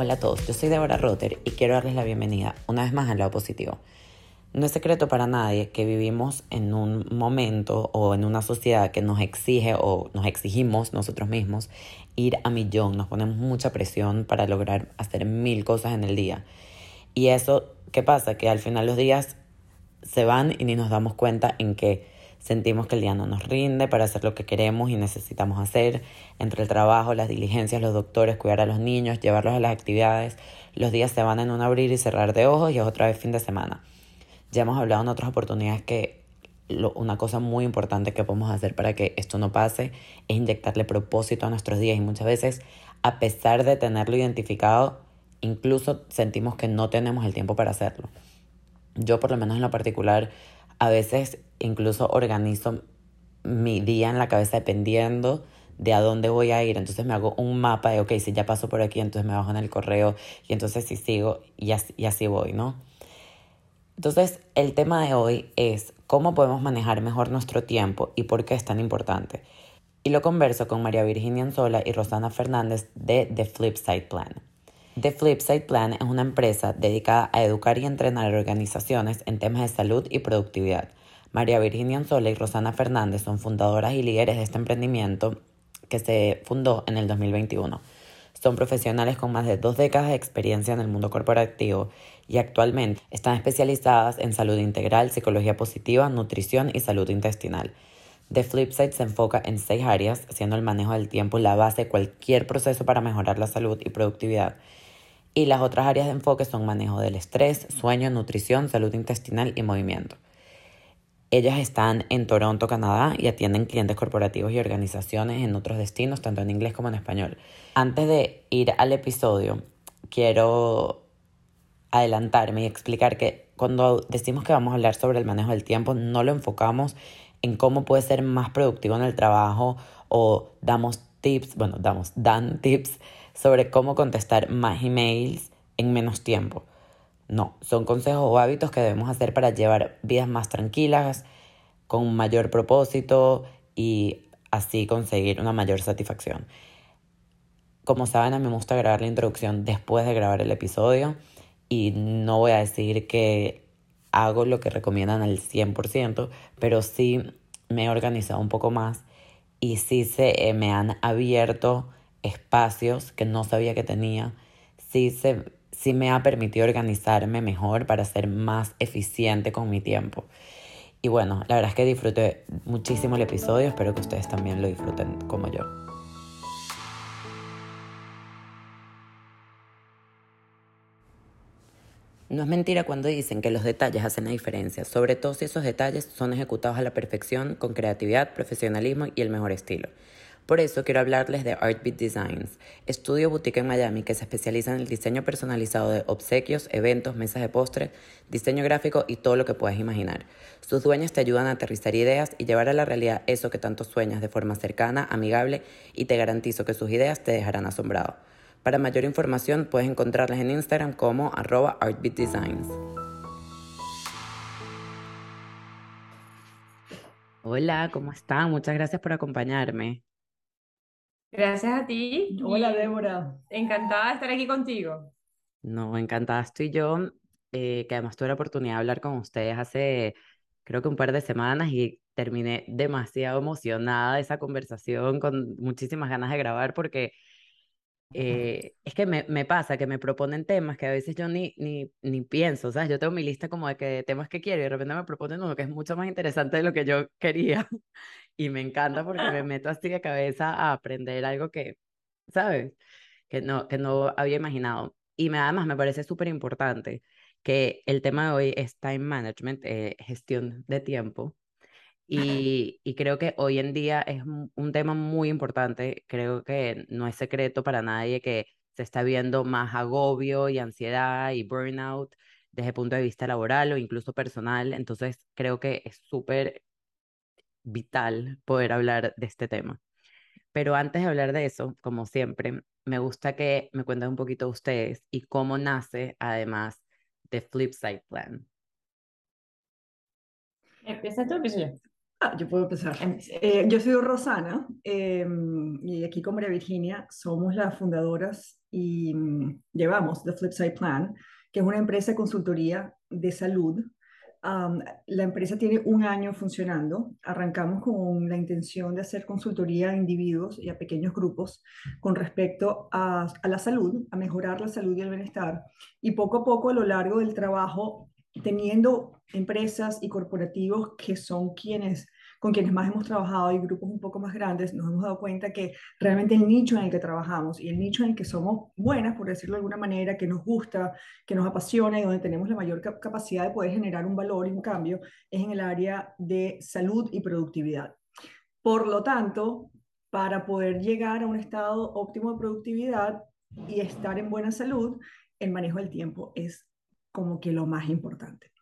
Hola a todos, yo soy Deborah Rotter y quiero darles la bienvenida una vez más al lado positivo. No es secreto para nadie que vivimos en un momento o en una sociedad que nos exige o nos exigimos nosotros mismos ir a millón, nos ponemos mucha presión para lograr hacer mil cosas en el día. Y eso, ¿qué pasa? Que al final los días se van y ni nos damos cuenta en que sentimos que el día no nos rinde para hacer lo que queremos y necesitamos hacer, entre el trabajo, las diligencias, los doctores, cuidar a los niños, llevarlos a las actividades, los días se van en un abrir y cerrar de ojos y es otra vez fin de semana. Ya hemos hablado en otras oportunidades que una cosa muy importante que podemos hacer para que esto no pase es inyectarle propósito a nuestros días y muchas veces, a pesar de tenerlo identificado, incluso sentimos que no tenemos el tiempo para hacerlo. Yo por lo menos en lo particular a veces incluso organizo mi día en la cabeza dependiendo de a dónde voy a ir. Entonces me hago un mapa de, ok, si ya paso por aquí, entonces me bajo en el correo y entonces si sigo y así, y así voy, ¿no? Entonces el tema de hoy es cómo podemos manejar mejor nuestro tiempo y por qué es tan importante. Y lo converso con María Virginia Anzola y Rosana Fernández de The Flipside Plan. The Flipside Plan es una empresa dedicada a educar y entrenar organizaciones en temas de salud y productividad. María Virginia Anzola y Rosana Fernández son fundadoras y líderes de este emprendimiento que se fundó en el 2021. Son profesionales con más de dos décadas de experiencia en el mundo corporativo y actualmente están especializadas en salud integral, psicología positiva, nutrición y salud intestinal. The Flipside se enfoca en seis áreas, siendo el manejo del tiempo la base de cualquier proceso para mejorar la salud y productividad y las otras áreas de enfoque son manejo del estrés, sueño, nutrición, salud intestinal y movimiento. Ellas están en Toronto, Canadá y atienden clientes corporativos y organizaciones en otros destinos, tanto en inglés como en español. Antes de ir al episodio, quiero adelantarme y explicar que cuando decimos que vamos a hablar sobre el manejo del tiempo, no lo enfocamos en cómo puede ser más productivo en el trabajo o damos tips, bueno, damos, dan tips sobre cómo contestar más emails en menos tiempo. No, son consejos o hábitos que debemos hacer para llevar vidas más tranquilas, con mayor propósito y así conseguir una mayor satisfacción. Como saben, a mí me gusta grabar la introducción después de grabar el episodio y no voy a decir que hago lo que recomiendan al 100%, pero sí me he organizado un poco más y sí se me han abierto espacios que no sabía que tenía, sí, se, sí me ha permitido organizarme mejor para ser más eficiente con mi tiempo. Y bueno, la verdad es que disfruté muchísimo el episodio, espero que ustedes también lo disfruten como yo. No es mentira cuando dicen que los detalles hacen la diferencia, sobre todo si esos detalles son ejecutados a la perfección, con creatividad, profesionalismo y el mejor estilo. Por eso quiero hablarles de Artbeat Designs, estudio boutique en Miami que se especializa en el diseño personalizado de obsequios, eventos, mesas de postres, diseño gráfico y todo lo que puedas imaginar. Sus dueños te ayudan a aterrizar ideas y llevar a la realidad eso que tanto sueñas de forma cercana, amigable y te garantizo que sus ideas te dejarán asombrado. Para mayor información puedes encontrarlas en Instagram como arroba artbeatdesigns. Hola, ¿cómo están? Muchas gracias por acompañarme. Gracias a ti. Hola, Débora. Encantada de estar aquí contigo. No, encantada estoy yo, eh, que además tuve la oportunidad de hablar con ustedes hace, creo que un par de semanas y terminé demasiado emocionada de esa conversación, con muchísimas ganas de grabar porque eh, es que me, me, pasa que me proponen temas que a veces yo ni, ni, ni pienso, ¿sabes? Yo tengo mi lista como de que temas que quiero y de repente me proponen uno que es mucho más interesante de lo que yo quería y me encanta porque me meto así de cabeza a aprender algo que, ¿sabes? Que no, que no había imaginado. Y me, además me parece súper importante que el tema de hoy es time management, eh, gestión de tiempo. Y, y, creo que hoy en día es un tema muy importante. Creo que no es secreto para nadie que se está viendo más agobio y ansiedad y burnout desde el punto de vista laboral o incluso personal. Entonces creo que es súper vital poder hablar de este tema. Pero antes de hablar de eso, como siempre, me gusta que me cuenten un poquito de ustedes y cómo nace además de Flipside Plan. ¿Empieza tú o? Ah, yo puedo empezar. Eh, yo soy Rosana em, y aquí con María Virginia somos las fundadoras y mm, llevamos The Flipside Plan, que es una empresa de consultoría de salud. La empresa tiene un año funcionando. Arrancamos con la intención de hacer consultoría a individuos y a pequeños grupos con respecto a, la salud, a mejorar la salud y el bienestar. Y poco a poco a lo largo del trabajo teniendo empresas y corporativos que son quienes con quienes más hemos trabajado y grupos un poco más grandes, nos hemos dado cuenta que realmente el nicho en el que trabajamos y el nicho en el que somos buenas, por decirlo de alguna manera, que nos gusta, que nos apasiona y donde tenemos la mayor capacidad de poder generar un valor y un cambio, es en el área de salud y productividad. Por lo tanto, para poder llegar a un estado óptimo de productividad y estar en buena salud, el manejo del tiempo es como que lo más importante.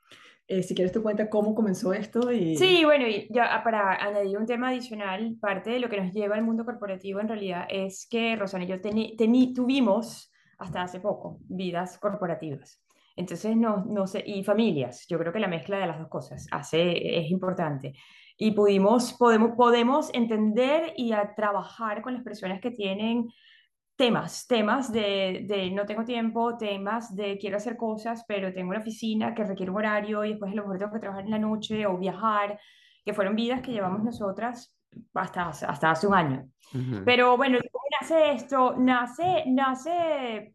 Eh, si quieres te cuenta cómo comenzó esto. Y... Sí, bueno, y ya para añadir un tema adicional, parte de lo que nos lleva al mundo corporativo en realidad es que Rosana y yo tení, tuvimos hasta hace poco vidas corporativas. Entonces, no, no sé, y familias, yo creo que la mezcla de las dos cosas hace, es importante. Y pudimos, podemos, podemos entender y a trabajar con las personas que tienen temas, temas de, de, no tengo tiempo, temas de quiero hacer cosas, pero tengo una oficina que requiere un horario y después a lo mejor tengo que trabajar en la noche o viajar, que fueron vidas que llevamos nosotras hasta, hasta hace un año. Pero bueno, ¿cómo nace esto? Nace, nace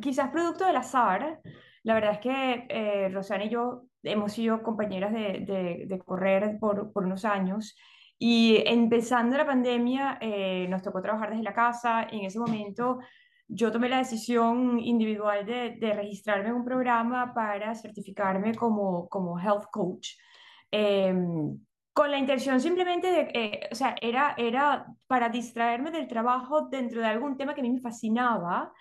quizás producto del azar. La verdad es que eh, Rosana y yo hemos sido compañeras de, de, de correr por, por unos años y empezando la pandemia, eh, nos tocó trabajar desde la casa. En ese momento yo tomé la decisión individual de, de registrarme en un programa para certificarme como, como health coach. Em, con la intención simplemente de, eh, o sea, era, era para distraerme del trabajo dentro de algún tema que a mí me fascinaba,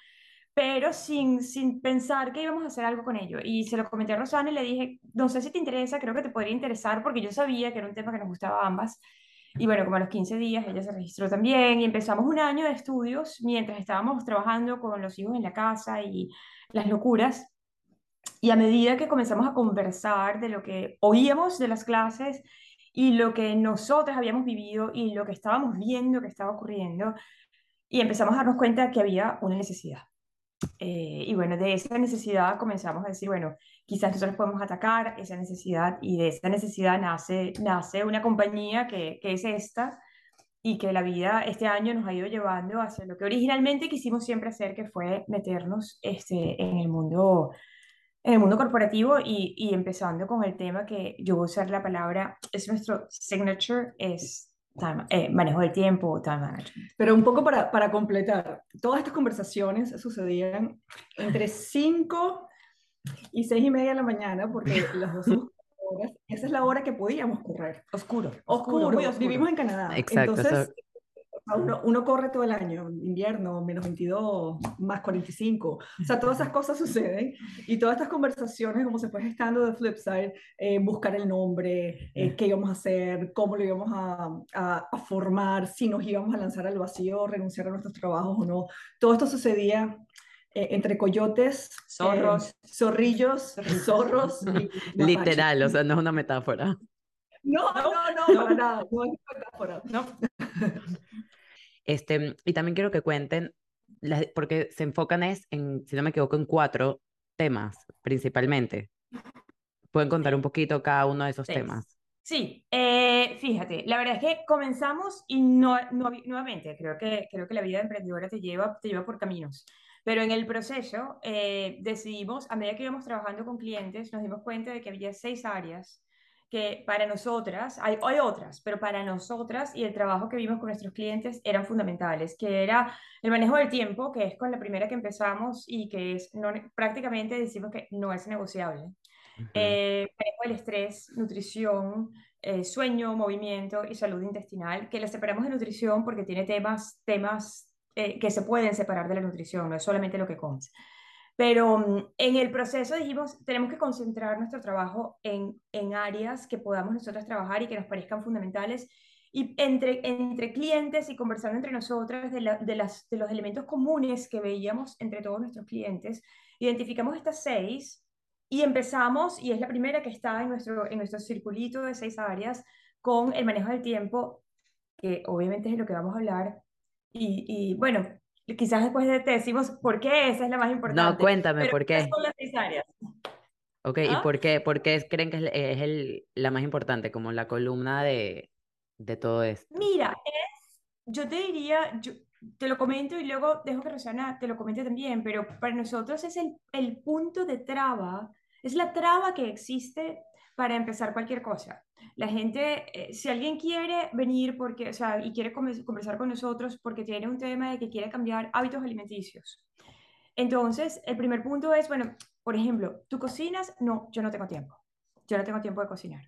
pero sin, sin pensar que íbamos a hacer algo con ello. Y se lo comenté a Rosana y le dije, no sé si te interesa, creo que te podría interesar, porque yo sabía que era un tema que nos gustaba a ambas. Y bueno, como a los 15 días ella se registró también y empezamos un año de estudios mientras estábamos trabajando con los hijos en la casa y las locuras. Y a medida que comenzamos a conversar de lo que oíamos de las clases y lo que nosotras habíamos vivido y lo que estábamos viendo que estaba ocurriendo, y empezamos a darnos cuenta que había una necesidad. Eh, y bueno, de esa necesidad comenzamos a decir, bueno, quizás nosotros podemos atacar esa necesidad y de esa necesidad nace, nace una compañía que, que es esta y que la vida este año nos ha ido llevando hacia lo que originalmente quisimos siempre hacer, que fue meternos este, en el mundo en el mundo corporativo y, y empezando con el tema que yo voy a usar la palabra, es nuestro signature, es eh, manejo del tiempo, time management. Pero un poco para, para completar, todas estas conversaciones sucedían entre 5 y 6 y media de la mañana, porque las dos horas, esa es la hora que podíamos correr. Oscuro. Oscuro, oscuro. vivimos en Canadá. Exacto. Entonces, uno, uno, corre todo el año, invierno, menos 22, más 45. O sea, todas esas cosas suceden y todas estas conversaciones, como se fue gestando de Flipside, eh, buscar el nombre, eh, qué íbamos a hacer, cómo lo íbamos a, a, formar, si nos íbamos a lanzar al vacío, renunciar a nuestros trabajos o no. Todo esto sucedía eh, entre coyotes, zorros, zorrillos, zorros. Literal, o sea, no es una metáfora. No, no, no, no, para nada, no es una metáfora. No. Este, y también quiero que cuenten, porque se enfocan es en, si no me equivoco, en cuatro temas principalmente. ¿Pueden contar un poquito cada uno de esos temas? Sí, eh, fíjate, la verdad es que comenzamos y no, no, nuevamente, creo que, creo que la vida emprendedora te lleva, te lleva por caminos. Pero en el proceso eh, decidimos, a medida que íbamos trabajando con clientes, nos dimos cuenta de que había seis áreas que para nosotras, hay, hay otras, pero para nosotras y el trabajo que vimos con nuestros clientes eran fundamentales, que era el manejo del tiempo, que es con la primera que empezamos y que es no, prácticamente decimos que no es negociable. Eh, manejo del estrés, nutrición, eh, sueño, movimiento y salud intestinal, que la separamos de nutrición porque tiene temas, temas eh, que se pueden separar de la nutrición, no es solamente lo que comes. Pero mm, en el proceso dijimos, tenemos que concentrar nuestro trabajo en, en áreas que podamos nosotros trabajar y que nos parezcan fundamentales. Y entre, entre clientes y conversando entre nosotras de, de, las, de los elementos comunes que veíamos entre todos nuestros clientes, identificamos estas seis y empezamos, y es la primera que está en nuestro, en nuestro circulito de seis áreas, con el manejo del tiempo, que obviamente es de lo que vamos a hablar. Y, y bueno, quizás después de te decimos por qué esa es la más importante. No, cuéntame por qué. Son las seis áreas. Ok, ¿y ¿Ah? por qué, por qué creen que es, es el, la más importante, como la columna de, de todo esto? Mira, es, yo te diría, yo te lo comento y luego dejo que Rosana te lo comente también, pero para nosotros es el, el punto de traba, es la traba que existe para empezar cualquier cosa. La gente, eh, si alguien quiere venir porque, o sea, y quiere conversar con nosotros porque tiene un tema de que quiere cambiar hábitos alimenticios. Entonces, el primer punto es, bueno, por ejemplo, ¿tú cocinas? No, yo no tengo tiempo. Yo no tengo tiempo de cocinar.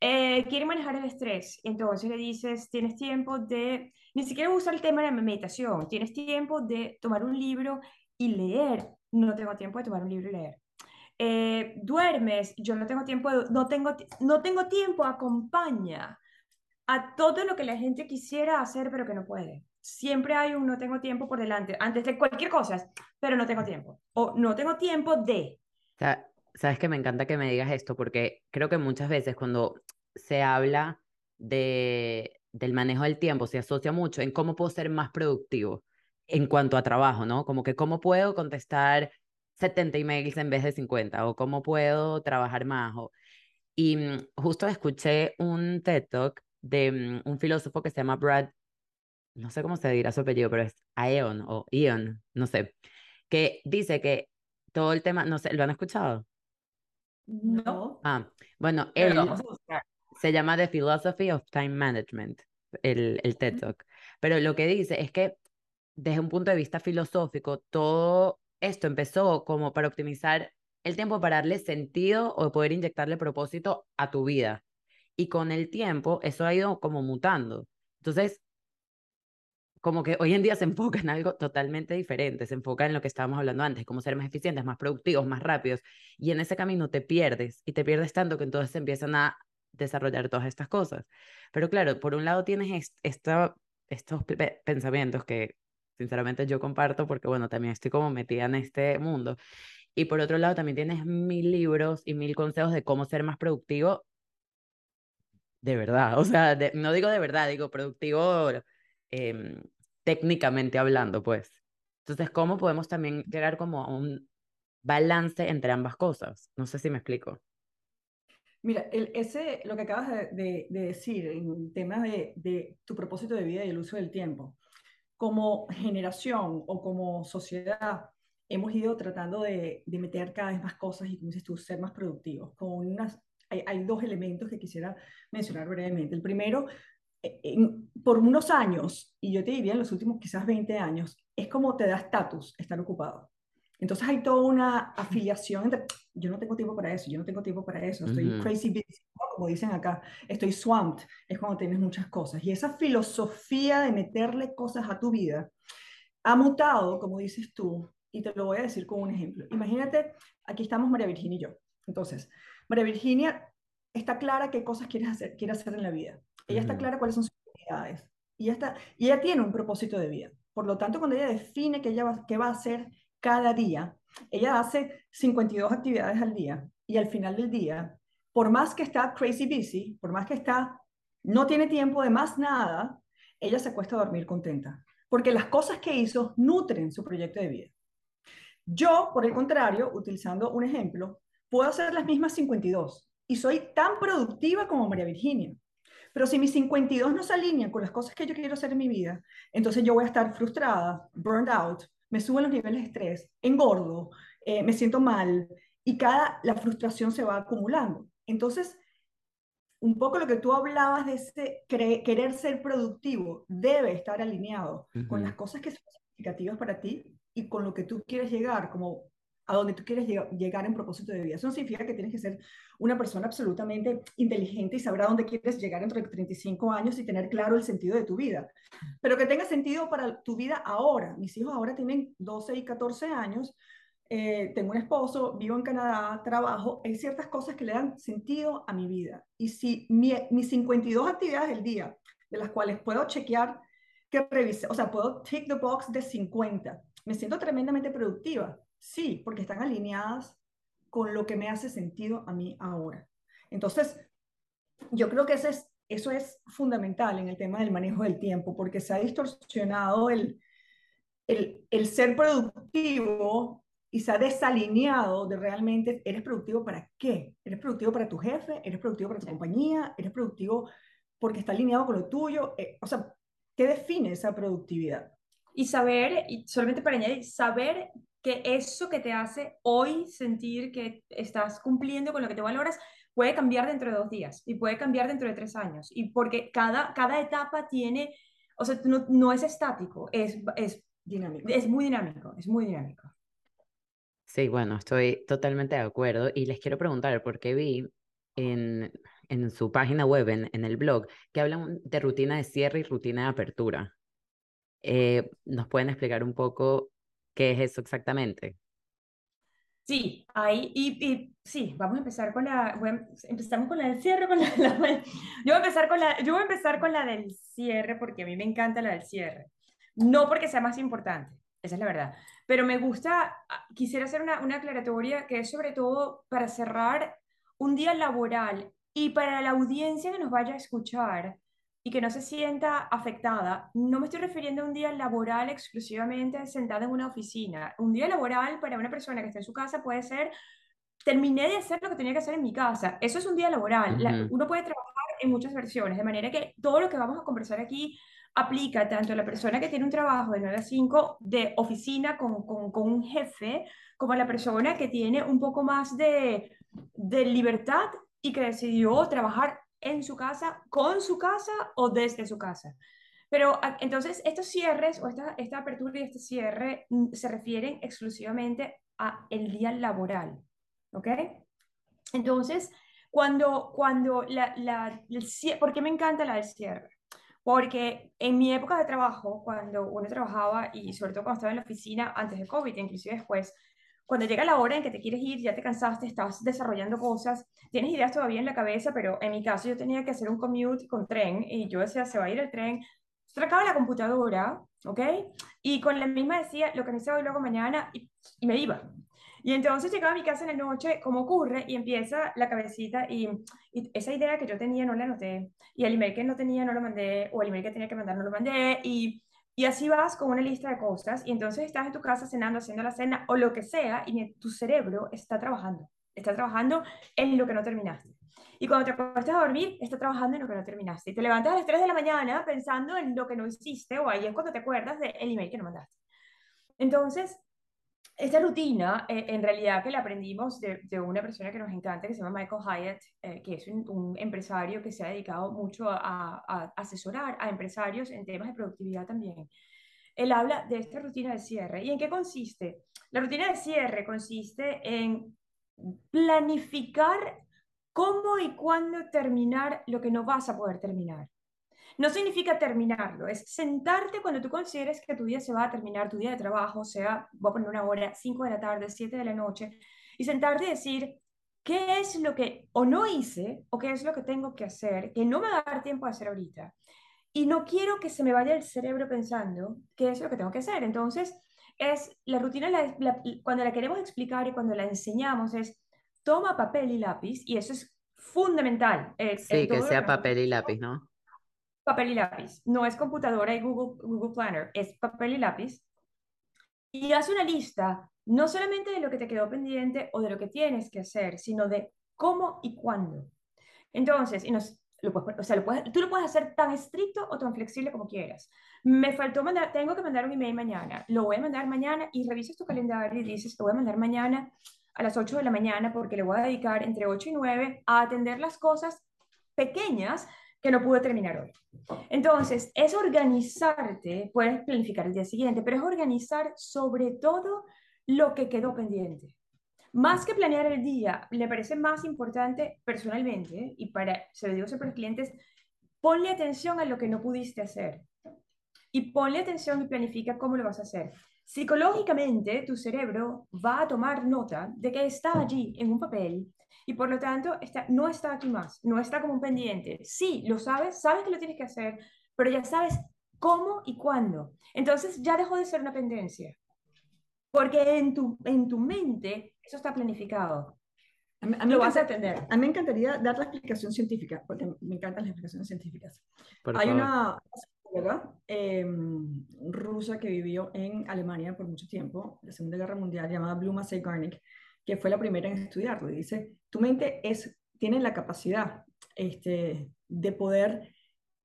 Eh, quiere manejar el estrés, entonces le dices, tienes tiempo de, ni siquiera usar el tema de meditación, tienes tiempo de tomar un libro y leer. No tengo tiempo de tomar un libro y leer. Eh, duermes, yo no tengo tiempo, no, tengo, no tengo tiempo, acompaña a todo lo que la gente quisiera hacer pero que no puede. Siempre hay un no tengo tiempo por delante, antes de cualquier cosa, pero no tengo tiempo. O no tengo tiempo de... Sabes que me encanta que me digas esto porque creo que muchas veces cuando se habla de, del manejo del tiempo se asocia mucho en cómo puedo ser más productivo en cuanto a trabajo, ¿no? Como que cómo puedo contestar 70 emails en vez de 50 o cómo puedo trabajar más. O... Y mm, justo escuché un TED Talk de mm, un filósofo que se llama Brad, no sé cómo se dirá su apellido, pero es Aeon o Ion, no sé, que dice que todo el tema, no sé, ¿lo han escuchado? No. Ah, bueno, él se llama The Philosophy of Time Management, el, el TED Talk. Pero lo que dice es que desde un punto de vista filosófico, todo esto empezó como para optimizar el tiempo para darle sentido o poder inyectarle propósito a tu vida. Y con el tiempo eso ha ido como mutando. Entonces, como que hoy en día se enfoca en algo totalmente diferente, se enfoca en lo que estábamos hablando antes, cómo ser más eficientes, más productivos, más rápidos, y en ese camino te pierdes, y te pierdes tanto que entonces empiezan a desarrollar todas estas cosas. Pero claro, por un lado tienes esta, estos pensamientos que sinceramente yo comparto porque, bueno, también estoy como metida en este mundo. Y por otro lado, también tienes mil libros y mil consejos de cómo ser más productivo de verdad. O sea, no digo de verdad, digo productivo em, técnicamente hablando, pues. Entonces, ¿cómo podemos también llegar como a un balance entre ambas cosas? No sé si me explico. Mira, el, ese, lo que acabas de, de, decir en temas de, de, tu propósito de vida y el uso del tiempo, como generación o como sociedad hemos ido tratando de, meter cada vez más cosas y, como dices tú, ser más productivos. Con unas, hay, dos elementos que quisiera mencionar brevemente. El primero, eh, por unos años, y yo te diría en los últimos quizás 20 años, es como te da estatus estar ocupado. Entonces hay toda una afiliación entre, yo no tengo tiempo para eso, yo no tengo tiempo para eso, estoy crazy busy, como dicen acá, estoy swamped, es cuando tienes muchas cosas. Y esa filosofía de meterle cosas a tu vida ha mutado, como dices tú, y te lo voy a decir con un ejemplo. Imagínate, aquí estamos María Virginia y yo. Entonces, María Virginia está clara qué cosas quiere hacer, quiere hacer en la vida. Ella está clara cuáles son sus prioridades. Y ella, está, y ella tiene un propósito de vida. Por lo tanto, cuando ella define qué, ella va, qué va a hacer cada día, ella hace 52 actividades al día y al final del día por más que está crazy busy, por más que está, no tiene tiempo de más nada, ella se acuesta a dormir contenta, porque las cosas que hizo nutren su proyecto de vida. Yo, por el contrario, utilizando un ejemplo, puedo hacer las mismas 52 y soy tan productiva como María Virginia. Pero si mis 52 no se alinean con las cosas que yo quiero hacer en mi vida, entonces yo voy a estar frustrada, burned out, me suben los niveles de estrés, engordo, eh, me siento mal y cada la frustración se va acumulando. Entonces, un poco lo que tú hablabas de ese querer ser productivo debe estar alineado con las cosas que son significativas para ti y con lo que tú quieres llegar, como a donde tú quieres llegar en propósito de vida. Eso no significa que tienes que ser una persona absolutamente inteligente y saber a dónde quieres llegar dentro de 35 años y tener claro el sentido de tu vida, pero que tenga sentido para tu vida ahora. Mis hijos ahora tienen 12 y 14 años, eh, tengo un esposo, vivo en Canadá, trabajo, hay ciertas cosas que le dan sentido a mi vida. Y si mis 52 actividades del día, de las cuales puedo chequear que revise, o sea, puedo tick the box de 50, me siento tremendamente productiva. Sí, porque están alineadas con lo que me hace sentido a mí ahora. Entonces, yo creo que ese es eso es fundamental en el tema del manejo del tiempo, porque se ha distorsionado el, el, el ser productivo y se ha desalineado de realmente, ¿eres productivo para qué? ¿Eres productivo para tu jefe? ¿Eres productivo para tu compañía? ¿Eres productivo porque está alineado con lo tuyo? Eh, o sea, ¿qué define esa productividad? Y saber, y solamente para añadir, saber que eso que te hace hoy sentir que estás cumpliendo con lo que te valoras puede cambiar dentro de dos días y puede cambiar dentro de tres años. Y porque cada, cada etapa tiene, o sea, no, no es estático, es, es dinámico. Es muy dinámico, es muy dinámico. Sí, bueno, estoy totalmente de acuerdo y les quiero preguntar, porque vi en, en su página web, en, en, el blog, que hablan de rutina de cierre y rutina de apertura. Eh, ¿Nos pueden explicar un poco qué es eso exactamente? Sí, ahí, y, y, sí, vamos a empezar con la, empezamos con la del cierre, con la, yo, voy a empezar con la, yo voy a empezar con la del cierre porque a mí me encanta la del cierre, no porque sea más importante, esa es la verdad, pero me gusta, ah, quisiera hacer una, una aclaratoria que es sobre todo para cerrar un día laboral y para la audiencia que nos vaya a escuchar, y que no se sienta afectada, no me estoy refiriendo a un día laboral exclusivamente sentada en una oficina. Un día laboral para una persona que está en su casa puede ser, terminé de hacer lo que tenía que hacer en mi casa. Eso es un día laboral. uno puede trabajar en muchas versiones, de manera que todo lo que vamos a conversar aquí aplica tanto a la persona que tiene un trabajo de 9 a 5 de oficina con, con, con un jefe, como a la persona que tiene un poco más de, de libertad y que decidió trabajar en su casa, con su casa o desde su casa. Pero entonces estos cierres o esta, esta apertura y este cierre mm, se refieren exclusivamente a el día laboral, ¿ok? Entonces, cuando, cuando la, la, ¿por qué me encanta la del cierre? Porque en mi época de trabajo, cuando uno trabajaba y sobre todo cuando estaba en la oficina antes de COVID, inclusive después, cuando llega la hora en que te quieres ir, ya te cansaste, estás desarrollando cosas, tienes ideas todavía en la cabeza, pero en mi caso yo tenía que hacer un commute con tren y yo decía, se va a ir el tren, sacaba la computadora, ¿ok? Y con la misma decía lo que necesito hoy, luego mañana y, y, me iba. Y entonces llegaba a mi casa en la noche, como ocurre, y empieza la cabecita y, y, esa idea que yo tenía no la anoté, y el email que no tenía no lo mandé, o el email que tenía que mandar no lo mandé, y y así vas con una lista de cosas y entonces estás en tu casa cenando, haciendo la cena o lo que sea y tu cerebro está trabajando, está trabajando en lo que no terminaste. Y cuando te acuestas a dormir, está trabajando en lo que no terminaste. Y te levantas a las 3 de la mañana pensando en lo que no hiciste o ahí es cuando te acuerdas del email que no mandaste. Entonces, esta rutina, eh, en realidad, que la aprendimos de, de, una persona que nos encanta, que se llama Michael Hyatt, eh, que es un, empresario que se ha dedicado mucho a, a, asesorar a empresarios en temas de productividad también. Él habla de esta rutina de cierre. ¿Y en qué consiste? La rutina de cierre consiste en planificar cómo y cuándo terminar lo que no vas a poder terminar. No significa terminarlo, es sentarte cuando tú consideres que tu día se va a terminar, tu día de trabajo, sea, voy a poner una hora, 5 de la tarde, 7 de la noche, y sentarte y decir, ¿qué es lo que o no hice o qué es lo que tengo que hacer que no me va a dar tiempo a hacer ahorita? Y no quiero que se me vaya el cerebro pensando qué es lo que tengo que hacer. Entonces, es la rutina, cuando la queremos explicar y cuando la enseñamos, es toma papel y lápiz, y eso es fundamental. sí, que sea papel y lápiz, ¿no? Papel y lápiz. No es computadora y Google, Google Planner, es papel y lápiz. Y haz una lista, no solamente de lo que te quedó pendiente o de lo que tienes que hacer, sino de cómo y cuándo. Entonces, y nos, lo o sea, lo puedes, tú lo puedes hacer tan estricto o tan flexible como quieras. Me faltó mandar, tengo que mandar un email mañana, lo voy a mandar mañana y revisas tu calendario y dices, lo voy a mandar mañana a las 8 de la mañana porque le voy a dedicar entre 8 y 9 a atender las cosas pequeñas que no pude terminar hoy. Entonces, es organizarte, puedes planificar el día siguiente, pero es organizar sobre todo lo que quedó pendiente. Más que planear el día, le parece más importante personalmente, y para, se lo digo siempre a los clientes, ponle atención a lo que no pudiste hacer. Y ponle atención y planifica cómo lo vas a hacer. Psicológicamente, tu cerebro va a tomar nota de que está allí en un papel y por lo tanto está, no está aquí más, no está como un pendiente. Sí, lo sabes, sabes que lo tienes que hacer, pero ya sabes cómo y cuándo. Entonces ya dejó de ser una pendencia, porque en tu, en tu mente eso está planificado. A mí, a mí lo me vas a entender. A mí me encantaría dar la explicación científica, porque me encantan las explicaciones científicas. Por Hay favor. una psicóloga eh, rusa que vivió en Alemania por mucho tiempo, la Segunda Guerra Mundial, llamada Bluma Zeigarnik, que fue la primera en estudiarlo. Y dice, tu mente es, tiene la capacidad este, de poder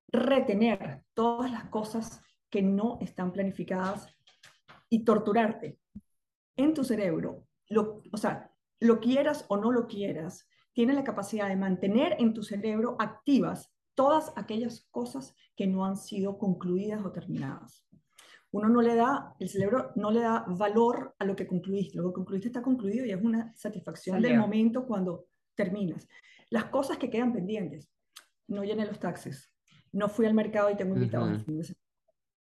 retener todas las cosas que no están planificadas y torturarte en tu cerebro, lo, o sea, lo quieras o no lo quieras, tiene la capacidad de mantener en tu cerebro activas todas aquellas cosas que no han sido concluidas o terminadas. Uno no le da, el cerebro no le da valor a lo que concluiste. Lo que concluiste está concluido y es una satisfacción del Salió. momento cuando terminas. Las cosas que quedan pendientes. No llené los taxes. No fui al mercado y tengo invitados de semana.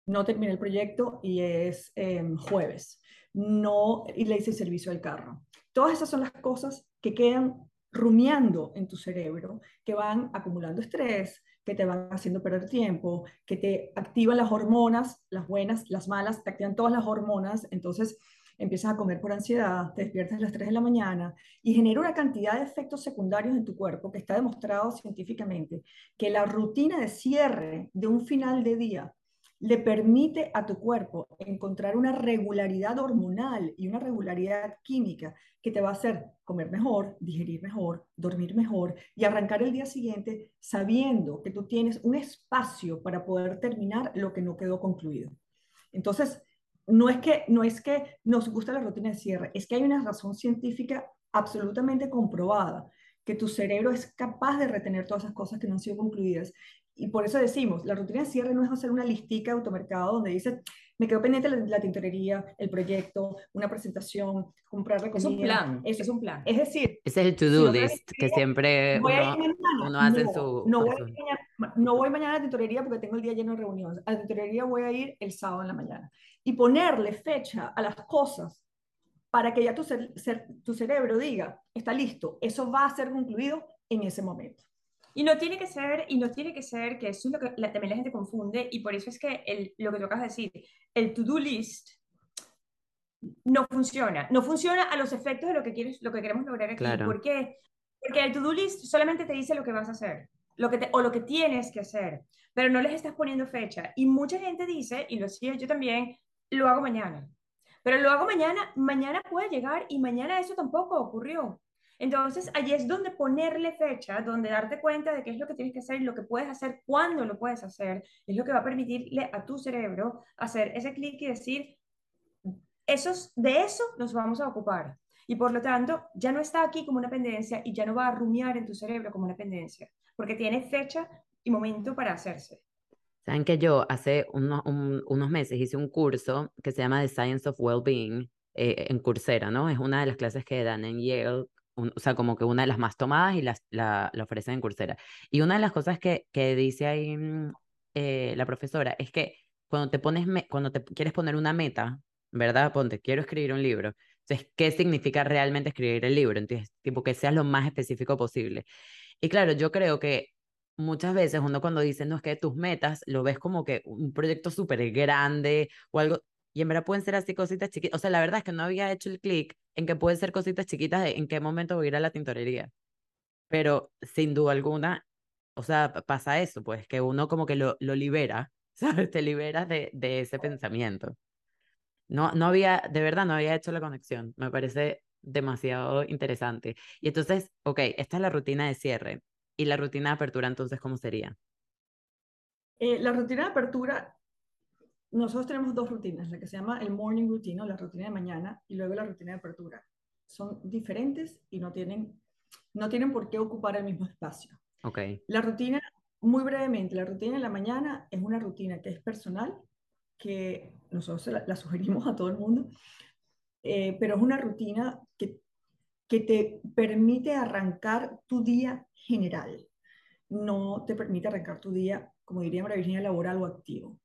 No terminé el proyecto y es em, jueves. No, y le hice el servicio al carro. Todas esas son las cosas que quedan rumiando en tu cerebro, que van acumulando estrés, que te van haciendo perder tiempo, que te activan las hormonas, las buenas, las malas, te activan todas las hormonas, entonces empiezas a comer por ansiedad, te despiertas a las 3 de la mañana y genera una cantidad de efectos secundarios en tu cuerpo que está demostrado científicamente que la rutina de cierre de un final de día le permite a tu cuerpo encontrar una regularidad hormonal y una regularidad química que te va a hacer comer mejor, digerir mejor, dormir mejor y arrancar el día siguiente sabiendo que tú tienes un espacio para poder terminar lo que no quedó concluido. Entonces, no es que, no es que nos gusta la rutina de cierre, es que hay una razón científica absolutamente comprobada que tu cerebro es capaz de retener todas esas cosas que no han sido concluidas. Y por eso decimos, la rutina de cierre no es hacer una listica de automercado donde dices, me quedó pendiente la, la tintorería, el proyecto, una presentación, comprar la Es un comida. plan, Eso. es un plan. Es decir, Ese es el Si to-do yo list que siempre voy uno, mañana. uno hace en no, su- no voy, mañana, no voy mañana a la tintorería porque tengo el día lleno de reuniones. A la tintorería voy a ir el sábado en la mañana. Y ponerle fecha a las cosas para que ya tu, cer- cer- tu cerebro diga, está listo, eso va a ser concluido en ese momento. Y no tiene que ser, y no tiene que ser, que eso es lo que la- también la gente confunde, y por eso es que el, lo que tú acabas de decir, el to-do list no funciona. No funciona a los efectos de lo que, quieres, lo que queremos lograr aquí. Claro. ¿Por qué? Porque el to-do list solamente te dice lo que vas a hacer, lo que te- o lo que tienes que hacer, pero no les estás poniendo fecha. Y mucha gente dice, y lo sigo yo también, lo hago mañana. Pero lo hago mañana, mañana puede llegar y mañana eso tampoco ocurrió. Entonces, allí es donde ponerle fecha, donde darte cuenta de qué es lo que tienes que hacer lo que puedes hacer, cuándo lo puedes hacer, es lo que va a permitirle a tu cerebro hacer ese clic y decir, esos, de eso nos vamos a ocupar. Y por lo tanto, ya no está aquí como una pendencia y ya no va a rumiar en tu cerebro como una pendencia, porque tiene fecha y momento para hacerse. Saben que yo hace uno- un- unos meses hice un curso que se llama The Science of Wellbeing eh, en Coursera, ¿no? Es una de las clases que dan en Yale, o sea, como que una de las más tomadas y las, la, la ofrecen en Coursera. Y una de las cosas que, que dice ahí mm, eh, la profesora es que cuando te pones, me- cuando te quieres poner una meta, ¿verdad? Ponte, quiero escribir un libro. Entonces, ¿qué significa realmente escribir el libro? Entonces, tipo, que seas lo más específico posible. Y claro, yo creo que muchas veces uno cuando dice, no, es que tus metas lo ves como que un proyecto súper grande o algo, y en verdad pueden ser así cositas chiquitas. O sea, la verdad es que no había hecho el clic en que pueden ser cositas chiquitas de en qué momento voy a ir a la tintorería. Pero sin duda alguna, o sea, pa- pasa eso, pues que uno como que lo, lo libera, ¿sabes? Te liberas de, de ese pensamiento. No, no había, de verdad, no había hecho la conexión. Me parece demasiado interesante. Y entonces, ok, esta es la rutina de cierre. ¿Y la rutina de apertura entonces cómo sería? Eh, la rutina de apertura, nosotros tenemos dos rutinas, la que se llama el morning routine, o la rutina de mañana, y luego la rutina de apertura. Son diferentes y no tienen, no tienen por qué ocupar el mismo espacio. Ok, La rutina, muy brevemente, la rutina de la mañana es una rutina que es personal, que nosotros la, la sugerimos a todo el mundo, eh, pero es una rutina que, que te permite arrancar tu día general, no te permite arrancar tu día, como diría María Virginia, laboral o activo.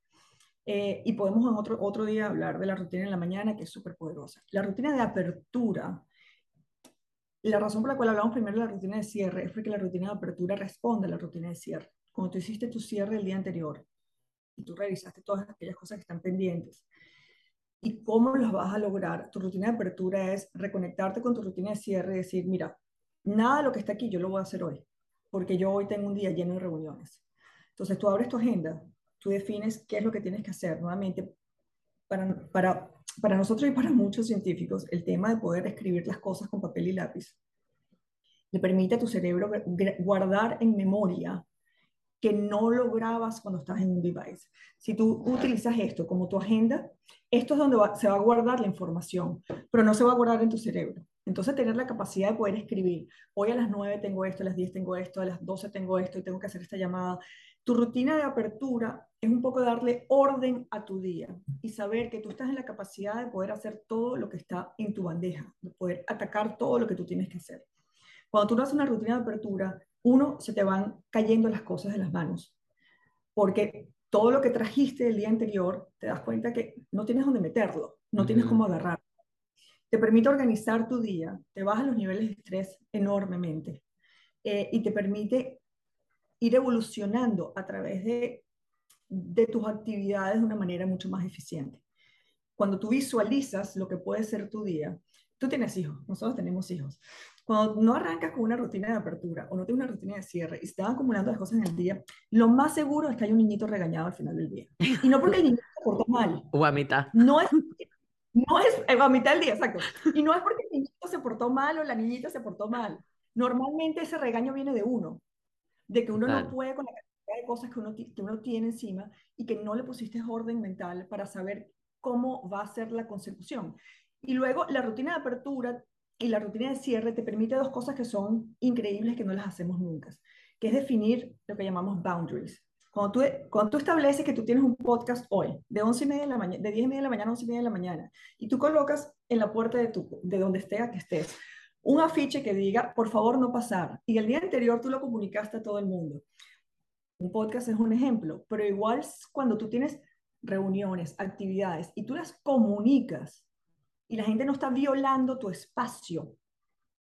Eh, y podemos en otro, otro día hablar de la rutina en la mañana, que es súper poderosa. La rutina de apertura, la razón por la cual hablamos primero de la rutina de cierre es porque la rutina de apertura responde a la rutina de cierre. Cuando tú hiciste tu cierre el día anterior y tú revisaste todas aquellas cosas que están pendientes, ¿Y cómo los vas a lograr? Tu rutina de apertura es reconectarte con tu rutina de cierre y decir, mira, nada de lo que está aquí yo lo voy a hacer hoy, porque yo hoy tengo un día lleno de reuniones. Entonces tú abres tu agenda, tú defines qué es lo que tienes que hacer. Nuevamente, para, para, para nosotros y para muchos científicos, el tema de poder escribir las cosas con papel y lápiz le permite a tu cerebro guardar en memoria que no lo grabas cuando estás en un device. Si tú utilizas esto como tu agenda, esto es donde se va a guardar la información, pero no se va a guardar en tu cerebro. Entonces, tener la capacidad de poder escribir, hoy a las 9 tengo esto, a las 10 tengo esto, a las 12 tengo esto y tengo que hacer esta llamada. Tu rutina de apertura es un poco darle orden a tu día y saber que tú estás en la capacidad de poder hacer todo lo que está en tu bandeja, de poder atacar todo lo que tú tienes que hacer. Cuando tú haces una rutina de apertura, uno, se te van cayendo las cosas de las manos, porque todo lo que trajiste el día anterior, te das cuenta que no tienes dónde meterlo, no tienes cómo agarrar. Te permite organizar tu día, te baja los niveles de estrés enormemente eh, y te permite ir evolucionando a través de, de tus actividades de una manera mucho más eficiente. Cuando tú visualizas lo que puede ser tu día, tú tienes hijos, nosotros tenemos hijos. Cuando no arrancas con una rutina de apertura o no tienes una rutina de cierre y se están acumulando las cosas en el día, lo más seguro es que hay un niñito regañado al final del día. Y no porque el niño se portó mal. O a mitad. No es, no es eh, a mitad del día, exacto. Y no es porque el niñito se portó mal o la niñita se portó mal. Normalmente ese regaño viene de uno, de que uno no puede con la de cosas que uno, que uno tiene encima y que no le pusiste orden mental para saber cómo va a ser la consecución. Y luego la rutina de apertura y la rutina de cierre te permite dos cosas que son increíbles que no las hacemos nunca, que es definir lo que llamamos boundaries. Cuando tú, cuando tú estableces que tú tienes un podcast hoy, de, 11 y media de, la mañana, de 10 y media de la mañana a 11 y media de la mañana, y tú colocas en la puerta de, tu, de donde esté que estés un afiche que diga, por favor, no pasar, y el día anterior tú lo comunicaste a todo el mundo. Un podcast es un ejemplo, pero igual cuando tú tienes reuniones, actividades, y tú las comunicas y la gente no está violando tu espacio,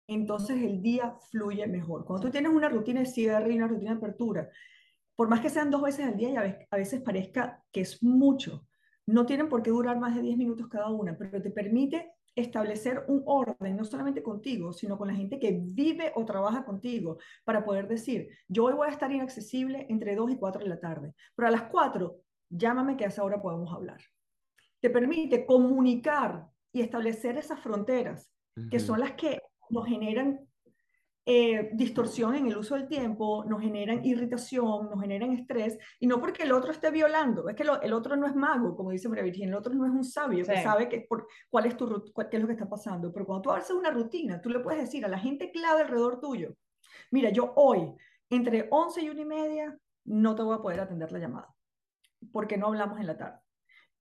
entonces el día fluye mejor. Cuando tú tienes una rutina de cierre y una rutina de apertura, por más que sean dos veces al día y a veces parezca que es mucho, no tienen por qué durar más de 10 minutos cada una, pero te permite establecer un orden, no solamente contigo, sino con la gente que vive o trabaja contigo, para poder decir, yo hoy voy a estar inaccesible entre 2 y 4 de la tarde, pero a las 4, llámame que a esa hora podemos hablar. Te permite comunicar y establecer esas fronteras, que son las que nos generan eh, distorsión en el uso del tiempo, nos generan irritación, nos generan estrés, y no porque el otro esté violando, es que el otro no es mago, como dice María Virginia, el otro no es un sabio que sabe que por, cuál es tu, qué es lo que está pasando, pero cuando tú haces una rutina, tú le puedes decir a la gente clave alrededor tuyo, mira, yo hoy, entre 11 y 1 y media, no te voy a poder atender la llamada, porque no hablamos en la tarde.